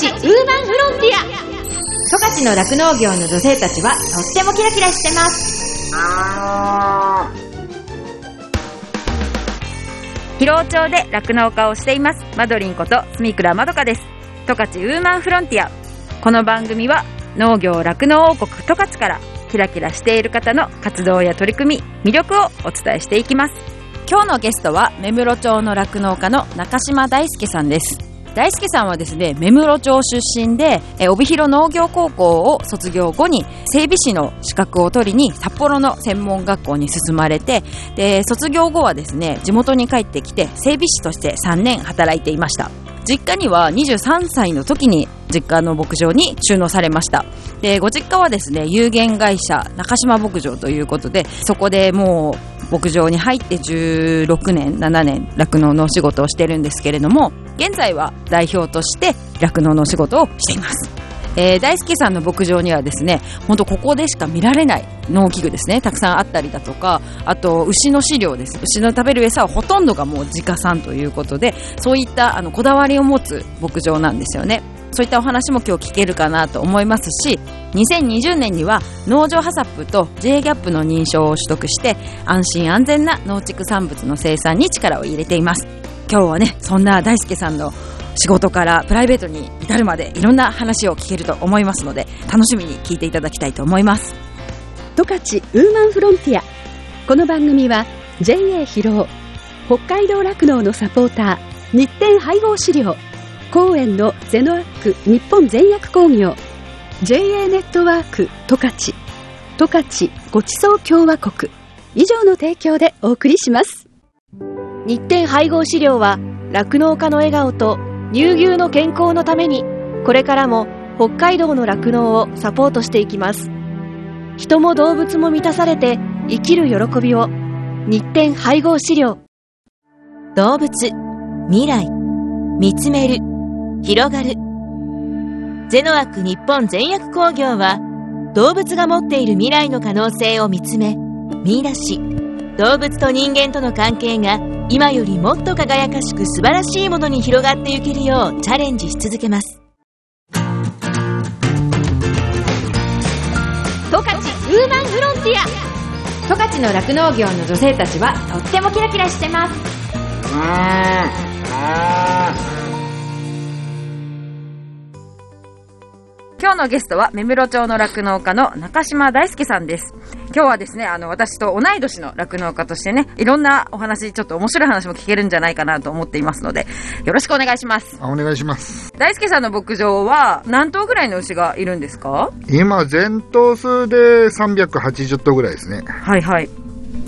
チウーマンフロンティア。十勝の酪農業の女性たちはとってもキラキラしてます。広尾町で酪農家をしています。マドリンこと住倉まどかです。十勝ウーマンフロンティア。この番組は農業酪農王国十勝からキラキラしている方の活動や取り組み魅力をお伝えしていきます。今日のゲストは目室町の酪農家の中島大輔さんです大輔さんはですね目室町出身で帯広農業高校を卒業後に整備士の資格を取りに札幌の専門学校に進まれてで卒業後はですね地元に帰ってきて整備士として3年働いていました。実家には23歳の時に実家の牧場に収納されました。でご実家はですね有限会社中島牧場ということでそこでもう牧場に入って16年7年酪農のお仕事をしてるんですけれども現在は代表として酪農の仕事をしています。えー、大輔さんの牧場にはですね本当ここでしか見られない農機具ですね。たくさんあったりだとかあと牛の飼料です。牛の食べる餌はほとんどがもう自家産ということでそういったあのこだわりを持つ牧場なんですよね。そういったお話も今日聞けるかなと思いますし2020年には農場ハサップと J ギャップの認証を取得して安心安全な農畜産物の生産に力を入れています。今日はねそんな大輔さんの仕事からプライベートに至るまでいろんな話を聞けると思いますので楽しみに聞いていただきたいと思います。十勝ウーマンフロンティア。この番組は JA 広尾北海道酪農のサポーター日展配合資料公園のゼノアック日本全薬工業 JA ネットワーク十勝十勝ごちそう共和国。以上の提供でお送りします。日展配合資料は酪農家の笑顔と乳牛の健康のためにこれからも北海道の酪農をサポートしていきます。人も動物も満たされて生きる喜びを。日展配合資料。動物未来。見つめる。広がる。ゼノアック日本全薬工業は動物が持っている未来の可能性を見つめ見出し。動物と人間との関係が今よりもっと輝かしく素晴らしいものに広がっていけるようチャレンジし続けます。十勝ウーマンフロンティア。十勝の酪農業の女性たちはとってもキラキラしてます。今日のゲストは目室町の酪農家の中島大輔さんです。今日はですねあの私と同い年の酪農家としてねいろんなお話ちょっと面白い話も聞けるんじゃないかなと思っていますのでよろしくお願いします。あお願いします。大輔さんの牧場は何頭ぐらいの牛がいるんですか？今全頭数で380頭ぐらいですね。はいはい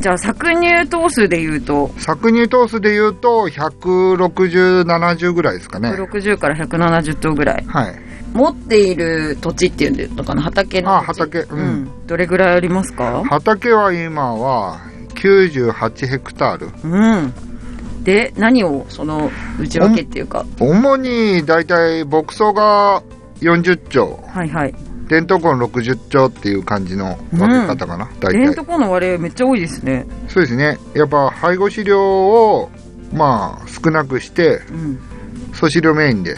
じゃあ搾乳頭数でいうと？搾乳頭数でいうと16070ぐらいですかね。160から170頭ぐらい。はい。持っている土地っていうのかな？畑のあ畑。うん、うん、どれぐらいありますか？畑は今は98ヘクタール。うん。で何をその内訳っていうか？主に大体牧草が40丁。はいはいデントコン60丁っていう感じの分け方かな、うん、大体。デントコンの割合めっちゃ多いですね。そうですね。やっぱ配合飼料をまあ少なくして、うん、粗飼料メインで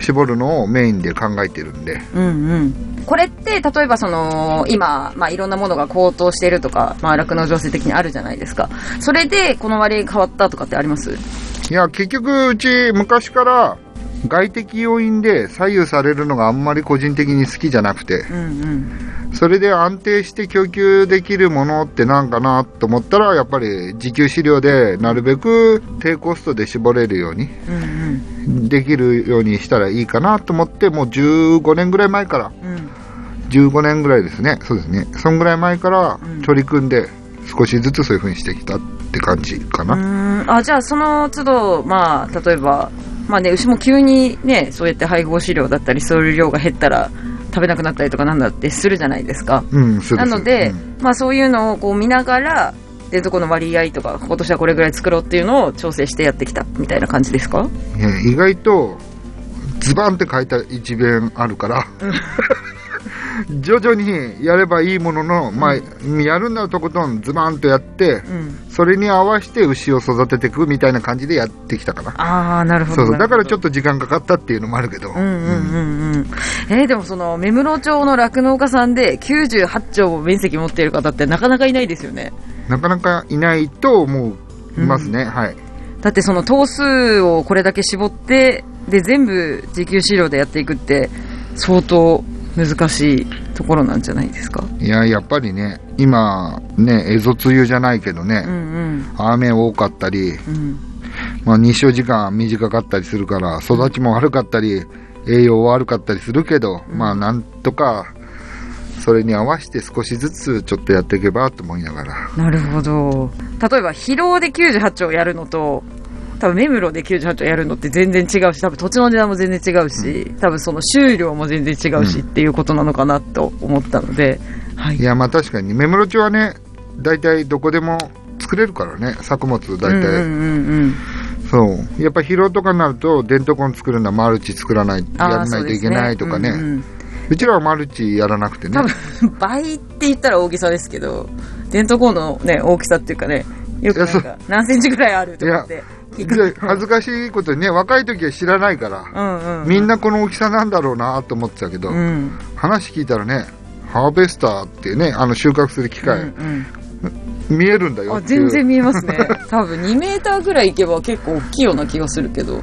絞るのをメインで考えてるんで、うんうん。これって例えばその今、まあ、いろんなものが高騰しているとか、まあ、酪農情勢的にあるじゃないですか。それでこの割合変わったとかってあります？いや結局うち昔から外的要因で左右されるのがあんまり個人的に好きじゃなくて、うんうんそれで安定して供給できるものってなんかなと思ったらやっぱり自給飼料でなるべく低コストで絞れるように、できるようにしたらいいかなと思ってもう15年ぐらい前から、うん、15年ぐらいですね。そうですね。そんぐらい前から取り組んで少しずつそういうふうにしてきたって感じかな。あじゃあその都度まあ例えばまあね牛も急にねそうやって配合飼料だったりそういう量が減ったら食べなくなったりとかなんだってするじゃないですか。うん、なので、うん、まあそういうのをこう見ながら、冷蔵庫の割合とか、今年はこれぐらい作ろうっていうのを調整してやってきたみたいな感じですか？意外と、ズバンって書いた一面あるから、徐々にやればいいものの、まあ、やるんならとことんズバンとやって、うん。それに合わせて牛を育てていくみたいな感じでやってきたかな。ああ、なるほど。そうそう。だからちょっと。と時間かかったっていうのもあるけど。うんうんうんうん。えーでもその、目室町の酪農家さんで98丁も面積持っている方ってなかなかいないですよね。なかなかいないと思いますね。はい。だってその頭数をこれだけ絞って、で、全部自給飼料でやっていくって、相当難しいところなんじゃないですか？いや、やっぱりね、今、ね、エゾ梅雨じゃないけどね、うんうん。雨多かったり、うん。まあ、日照時間短かったりするから、育ちも悪かったり、栄養悪かったりするけど、まあ、なんとか、それに合わせて少しずつちょっとやっていけばと思いながら。なるほど。例えば、疲労で98丁やるのと、多分、目室で98丁やるのって全然違うし、多分土地の値段も全然違うし、多分その収量も全然違うし、うんっていうことなのかなと思ったので、はいい。や、まあ確かに、目室町はね、大体どこでも作れるからね、作物大体。うんうんうんそう。やっぱ疲労とかになると、デントコン作るのはマルチ作らない、やらないといけないとかね。うちらはマルチやらなくてね多。分、倍って言ったら大げさですけど、デントコーンのね、大きさっていうかね、よくなんか、何センチぐらいあるとかって恥ずかしいことにね、若い時は知らないから、うんうん。みんなこの大きさなんだろうなと思ってたけど、うん。話聞いたらね、ハーベスターっていうね、あの収穫する機械、うん見えるんだよ。全然見えますね。多分2メーターぐらいいけば結構大きいような気がするけど。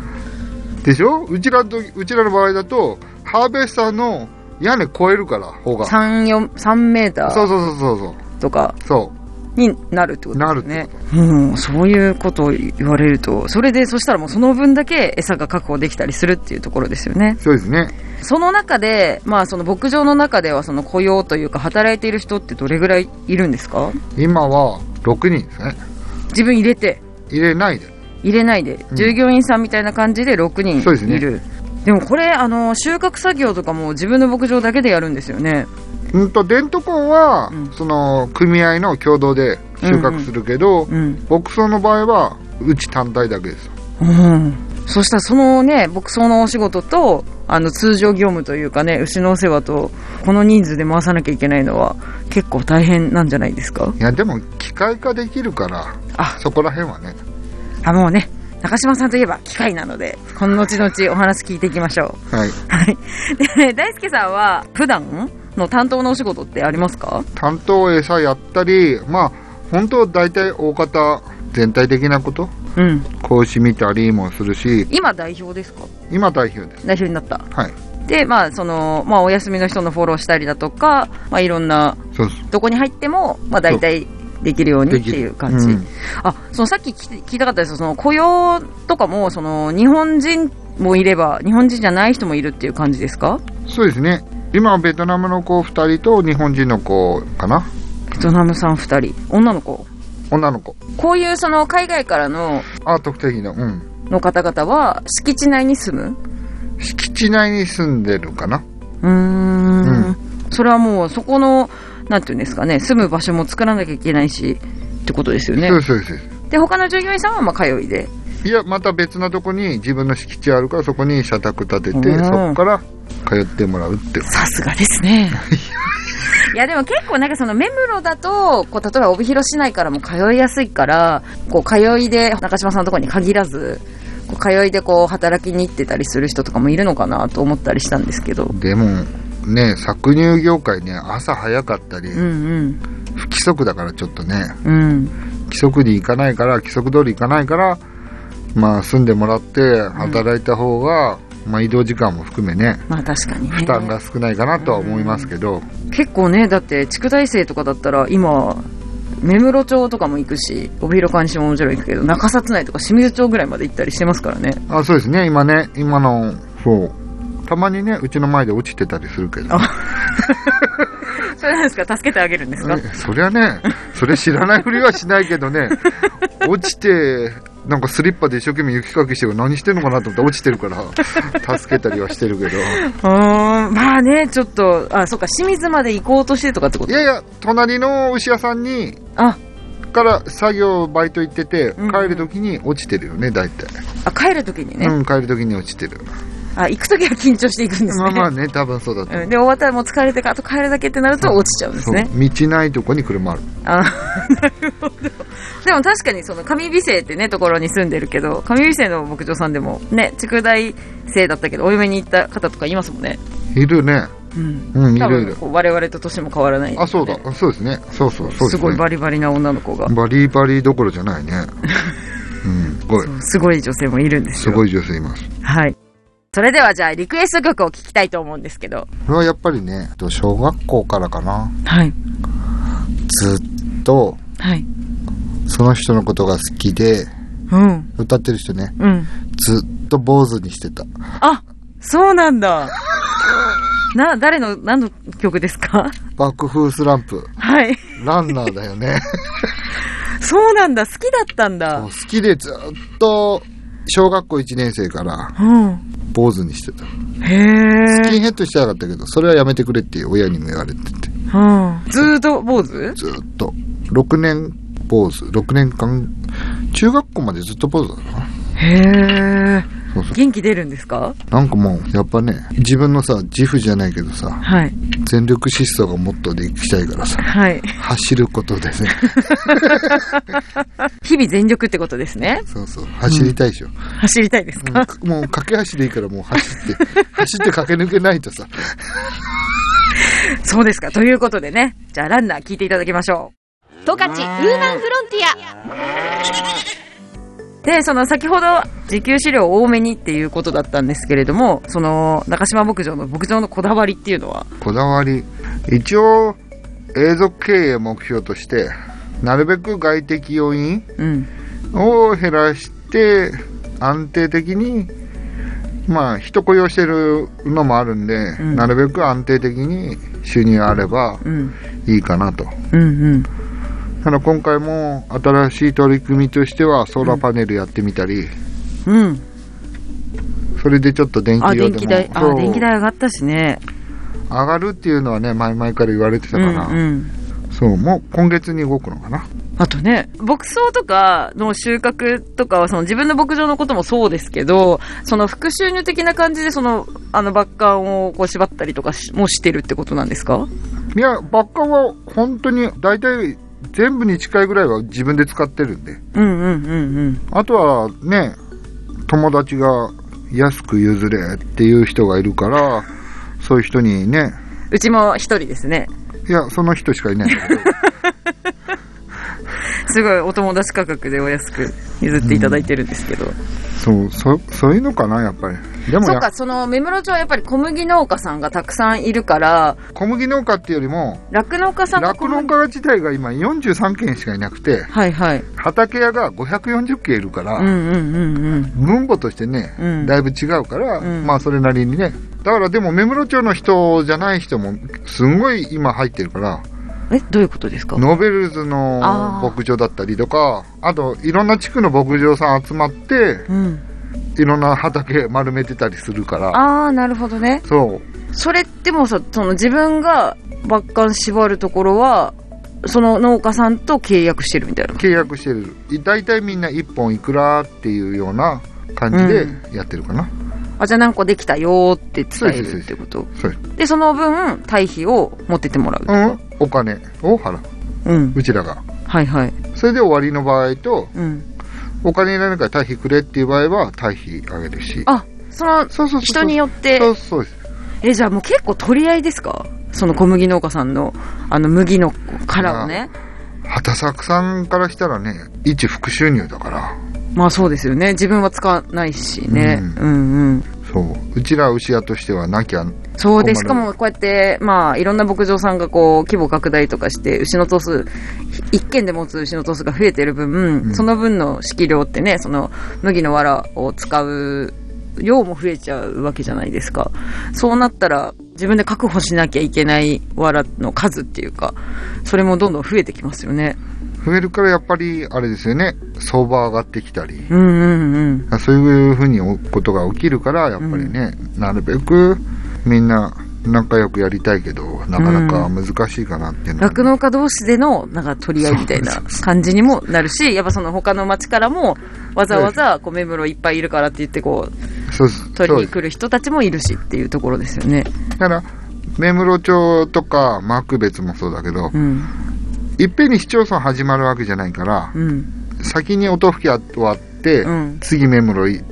でしょ？うちらと、うちらの場合だと、ハーベスターの屋根超えるから、方が。3、4、3メーターそうそうそうそうそう。とかそになるってことですね。うん、そういうことを言われると、それで、そしたらもうその分だけ餌が確保できたりするっていうところですよねう。。そうですね。その中で、まあその牧場の中ではその雇用というか働いている人ってどれぐらいいるんですか？今は6人ですね。自分入れて、入れないで。入れないで、うん従業員さんみたいな感じで6人そうですねいる。でもこれ、あの、収穫作業とかも自分の牧場だけでやるんですよね。うんと、デントコンは、うんその、組合の共同で収穫するけど、うん。牧草の場合は、うち単体だけですよ。うん。そしたらそのね、牧草のお仕事と、あの、通常業務というかね、牛のお世話と、この人数で回さなきゃいけないのは、結構大変なんじゃないですか？いや、でも、機械化できるから、あ、そこら辺はね。あ、もうね、中島さんといえば機械なので、この後々お話聞いていきましょう。はい。はい。で、大輔さんは、普段の担当のお仕事ってありますか？担当餌やったり、まあ、本当大体大方、全体的なこと、うん。講師見たりもするし、今代表ですか？今代表です。代表になった。はい。で、まあ、その、まあ、お休みの人のフォローしたりだとか、まあ、いろんな。どこに入っても、まあ、大体できるようにっていう感じ。うんあ、そのさっき聞い聞いたかったですその雇用とかも、その日本人もいれば、日本人じゃない人もいるっていう感じですか？そうですね。今はベトナムの子2人と日本人の子かな？ベトナムさん二人。女の子？女の子。こういうその海外からの、あ、特定の。うん。の方々は、敷地内に住む？敷地内に住んでるかな？うーんうんそれはもう、そこの、なんていうんですかね、住む場所も作らなきゃいけないし、ってことですよねそう。です、そうです。で、他の従業員さんは、まあ、通いで。いや、また別なとこに自分の敷地あるから、そこに社宅建てて、うんそこから通ってもらうって。さすがですね。いやでも結構なんかその目黒だと、こう例えば帯広市内からも通いやすいから、こう通いで中島さんのところに限らず、こう通いでこう働きに行ってたりする人とかもいるのかなと思ったりしたんですけど。でも、ね、搾乳業界ね、朝早かったり、うん不規則だからちょっとね、うん。うん。規則に行かないから、規則通り行かないから、まあ住んでもらって働いた方が、まあ移動時間も含めね、まあ確かにね。負担が少ないかなとは思いますけど、結構ね、だって地区大生とかだったら今、目室町とかも行くし、帯広監視ももちろん行くけど、中札内とか清水町ぐらいまで行ったりしてますからね。あそうですね、今ね、今の、そう、たまにね、うちの前で落ちてたりするけど、あ それなんですか？助けてあげるんですか？えそりゃね、それ知らないふりはしないけどね、落ちて、なんかスリッパで一生懸命雪かきしてる何してんのかなと思って落ちてるから、助けたりはしてるけど、うーん、まあね、ちょっと、あ、そっか、清水まで行こうとしてとかってこと？いやいや、隣の牛屋さんに、あ、から作業バイト行ってて、うん帰るときに落ちてるよね、大体。あ、帰るときにね。うん、帰るときに落ちてる。あ、行くときは緊張していくんですね。まあまあね、多分そうだと思う。うんで、終わったらもう疲れてか、あと帰るだけってなると落ちちゃうんですね。道ないとこに車ある。あ なるほど。でも確かにその上美生ってね、ところに住んでるけど、上美生の牧場さんでもね、筑大生だったけど、お嫁に行った方とかいますもんね。いるね。うん。うん、い多るいる。分こう我々と年も変わらない、あ、そうだ。。そうですね。そうそう、そうですすね。ごいバリバリな女の子が。バリバリどころじゃないね。うん、すごい。すごい女性もいるんですよ。すごい女性います。はい。それではじゃあリクエスト曲を聴きたいと思うんですけど。これはやっぱりね、小学校からかな。はい。ずっと、はい。その人のことが好きで、うん。歌ってる人ね、うん。ずっと坊主にしてた。あ、そうなんだ。な、誰の、何の曲ですか？爆風スランプ。はい。ランナーだよね。そうなんだ。好きだったんだ好。きでずっと、小学校1年生からうん。坊主にしてた。へえ。スキンヘッドしたかったけど、それはやめてくれって親にも言われてて。うん。ずーっと坊主？ずっと。6年坊主。6年間、中学校までずっとだな。へえ。元気出るんですか？なんかもう、やっぱね、自分のさ、自負じゃないけどさ、はい。全力疾走がもっとできたいからさ、はい。走ることでね、日々全力ってことですね。そうそう、走りたいでしょ。走りたいですか、もう駆け足でいいからもう走って、走って駆け抜けないとさ、そうですか。ということでね。じゃあランナー聞いていただきましょ十勝ウーマンフロンティアう。で、その先ほど自給飼料多めにっていうことだったんですけれども、その中島牧場の牧場のこだわりっていうのは？こだわり。一応、永続経営目標として、なるべく外的要因うん。を減らして、安定的に、まあ、人雇用してるのもあるんで、うんなるべく安定的に収入あればうん。いいかなと。うんうん。ただ今回も新しい取り組みとしてはソーラーパネルやってみたり、うん。それでちょっと電気あ、量でも電気代、あ、電気代上がったしね。上がるっていうのはね、前々から言われてたうんかな。うん。そう、もう今月に動くのかな。あとね、牧草とかの収穫とかは、その自分の牧場のこともそうですけど、その副収入的な感じで、その、あの、バッカンをこう縛ったりとかしもしてるってことなんですか？いや、バッカは本当に大体全部に近いぐらいは自分で使ってるんで。うんうんうんうん。あとはね、友達が安く譲れっていう人がいるから、そういう人にね、うちも一人ですね。いや、その人しかいないんだけど、すごいお友達価格でお安く譲っていただいてるんですけど。そう、そ、そういうのかな、やっぱり。でもやそっか、その、目室町はやっぱり小麦農家さんがたくさんいるから、小麦農家っていうよりも、酪農家さんが酪農家自体が今43軒しかいなくて、はいはい。畑屋が540軒いるから、うんうんうんうん。分母としてね、うんだいぶ違うから、うんまあそれなりにね。だからでも目室町の人じゃない人もすんごい今入ってるから、え、どういうことですか？ノーベルズの牧場だったりとか、あといろんな地区の牧場さん集まって、うん。いろんな畑丸めてたりするから、あー、なるほどね。そう。それってもうさ、その自分がバッカン縛るところは、その農家さんと契約してるみたいな？契約してる。大体みんな1本いくらっていうような感じでやってるかな。あ、じゃあ何個できたよーって伝えるってこと？そうでその分、堆肥を持ってってもらう。うん、お金を払う。うん。うちらが。はいはい。それで終わりの場合と、うん。お金いらないから堆肥くれっていう場合は堆肥あげるし。あ、その、そうそう。人によって？そ、うそうです。え、じゃあもう結構取り合いですか？その小麦農家さんの、あの麦の殻をね。畑作さんからしたらね、一副収入だから。まあそうですよね。自分は使わないしね。ううんうん。そう。うちら牛屋としてはなきゃ、そうで、しかもこうやって、まあ、いろんな牧場さんがこう、規模拡大とかして、牛の頭数、一軒で持つ牛の頭数が増えてる分、うんその分の飼料ってね、その麦の藁を使う量も増えちゃうわけじゃないですか。そうなったら、自分で確保しなきゃいけない藁の数っていうか、それもどんどん増えてきますよね。増えるからやっぱり、あれですよね、相場上がってきたり、うんうんうん。そういうふうにことが起きるから、やっぱりね、なるべくみんな仲良くやりたいけど、なかなか難しいかなっていう酪農家同士でのなんか取り合いみたいな感じにもなるし、やっぱその他の町からもわざわざこう目室いっぱいいるからって言ってこうそう取りに来る人たちもいるしっていうところですよね。だから、目室町とか幕別もそうだけど、うん。いっぺんに市町村始まるわけじゃないから、うん。先に音吹き終わって、うん次目室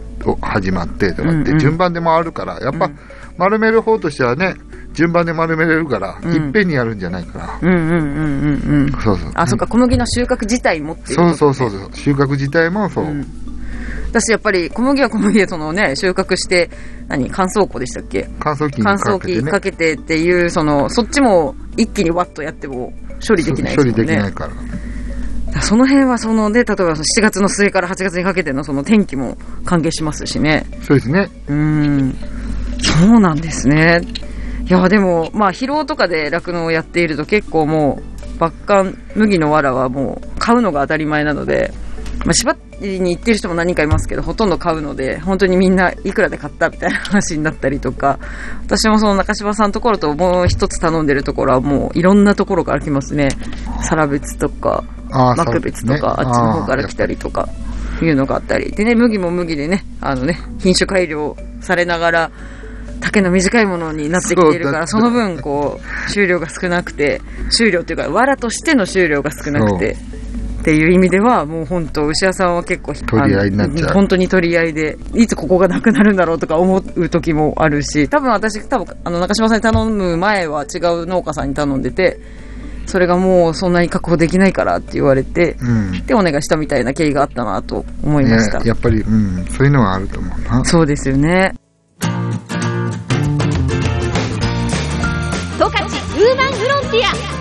始まってとかってうんうん順番で回るから、やっぱ、うん丸める方としてはね、順番で丸めれるから、うんいっぺんにやるんじゃないから。うんうんうんうんうん。そうそう。あ、そっか、小麦の収穫自体もっていうそうそうそうそう。収穫自体もそう。うん私やっぱり小麦は小麦でそのね、収穫して、何、乾燥庫でしたっけ？乾燥機に乾燥かけてね。機かけてっていう、その、そっちも一気にワッとやっても処理できない処ですね。理できないから。その辺はそのね、例えば7月の末から8月にかけてのその天気も関係しますしね。そうですね。うーん。そうなんですね。いや、でも、まあ、疲労とかで酪農をやっていると結構もう、抜干、麦の藁はもう買うのが当たり前なので、まあ、縛りに行ってる人も何人かいますけど、ほとんど買うので、本当にみんないくらで買ったみたいな話になったりとか、私もその中島さんのところともう一つ頼んでるところはもういろんなところから来ますね。皿別とか、幕別とか、ねあっちの方から来たりとか、いうのがあったり。でね、麦も麦でね、あのね、品種改良されながら、丈の短いものになってきているから、その分、こう、収量が少なくて、収量っていうか、藁としての収量が少なくて、っていう意味では、もう本当、牛屋さんは結構、取り合いになっちゃう本当に取り合いで、いつここがなくなるんだろうとか思う時もあるし、多分私、多分、あの、中島さんに頼む前は違う農家さんに頼んでて、それがもうそんなに確保できないからって言われて、うん。でお願いしたみたいな経緯があったなと思いました。ね、やっぱり、うん、そういうのはあると思うな。そうですよね。十勝ウーマンフロンティア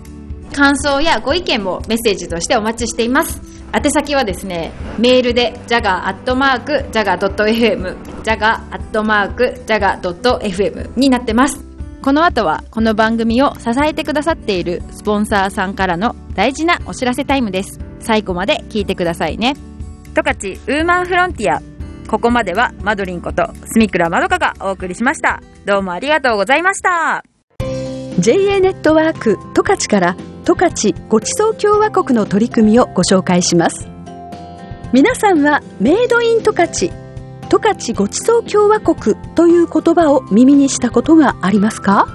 感想やご意見もメッセージとしてお待ちしています。宛先はですねメールで jaga.jaga.fm jaga.jaga.fm になってます。この後はこの番組を支えてくださっているスポンサーさんからの大事なお知らせタイムです。最後まで聞いてくださいね。十勝ウーマンフロンティア。ここまではマドリンことスミクラまどかがお送りしました。どうもありがとうございました。JA ネットワーク十勝から十勝ごちそう共和国の取り組みをご紹介します。皆さんはメイドイン十勝十勝ごちそう共和国という言葉を耳にしたことがありますか？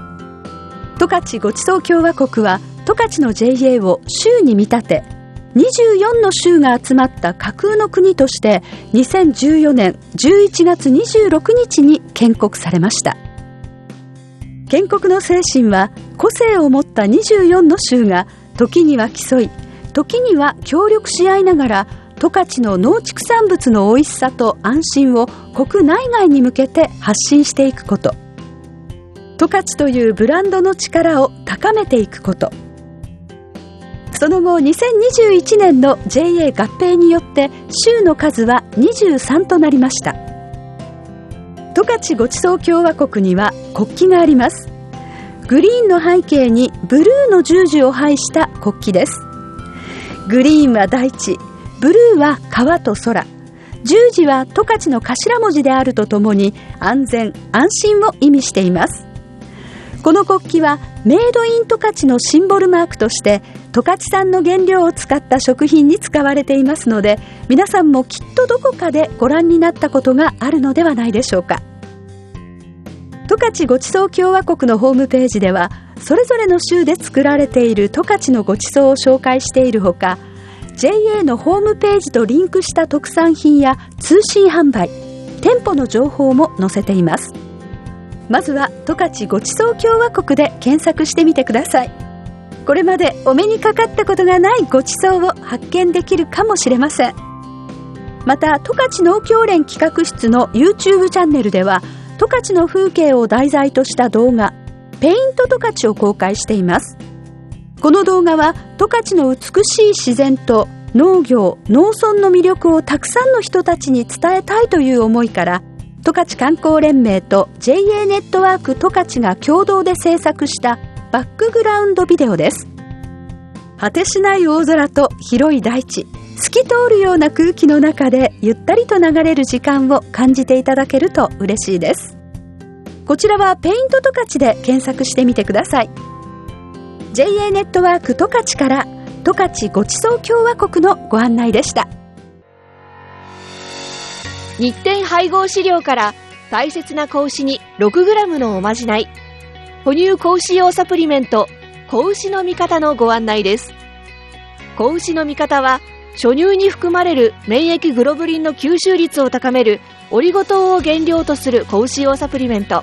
十勝ごちそう共和国は十勝の JA を州に見立て24の州が集まった架空の国として2014年11月26日に建国されました。建国の精神は個性を持った24の州が時には競い時には協力し合いながら十勝の農畜産物の美味しさと安心を国内外に向けて発信していくこと。十勝というブランドの力を高めていくこと。その後2021年の JA 合併によって州の数は23となりました。十勝ごちそう共和国には国旗があります。グリーンの背景にブルーの十字を配した国旗です。グリーンは大地ブルーは川と空。十字は十勝の頭文字であるとともに安全安心を意味しています。この国旗はメイドイン十勝のシンボルマークとして十勝産の原料を使った食品に使われていますので皆さんもきっとどこかでご覧になったことがあるのではないでしょうか。十勝ごちそう共和国のホームページではそれぞれの州で作られている十勝のごちそうを紹介しているほか JA のホームページとリンクした特産品や通信販売店舗の情報も載せています。まずは十勝ごちそう共和国で検索してみてください。これまでお目にかかったことがないごちそうを発見できるかもしれません。また十勝農協連企画室の YouTube チャンネルでは十勝の風景を題材とした動画ペイント十勝を公開しています。この動画は十勝の美しい自然と農業農村の魅力をたくさんの人たちに伝えたいという思いから十勝観光連盟と JA ネットワーク十勝が共同で制作したバックグラウンドビデオです。果てしない大空と広い大地透き通るような空気の中でゆったりと流れる時間を感じていただけると嬉しいです。こちらはペイント十勝で検索してみてください。JA ネットワーク十勝から十勝ごちそう共和国のご案内でした。日展配合飼料から大切な子牛に 6g のおまじない哺乳子牛用サプリメント子牛の味方のご案内です。子牛の味方は初乳に含まれる免疫グロブリンの吸収率を高めるオリゴ糖を原料とする子牛用サプリメント。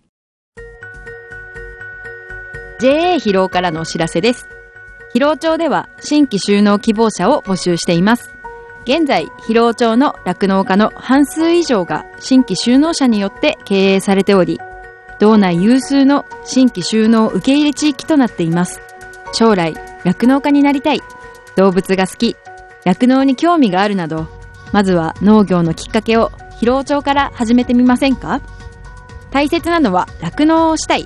JA 疲労からのお知らせです。疲労町では新規収納希望者を募集しています。現在、疲労町の酪農家の半数以上が新規収納者によって経営されており、道内有数の新規収納受け入れ地域となっています。将来、酪農家になりたい、動物が好き、酪農に興味があるなど、まずは農業のきっかけを疲労町から始めてみませんか？大切なのは酪農をしたい、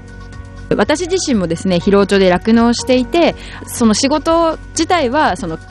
私自身もですね疲労症で酪農していてその仕事自体はその、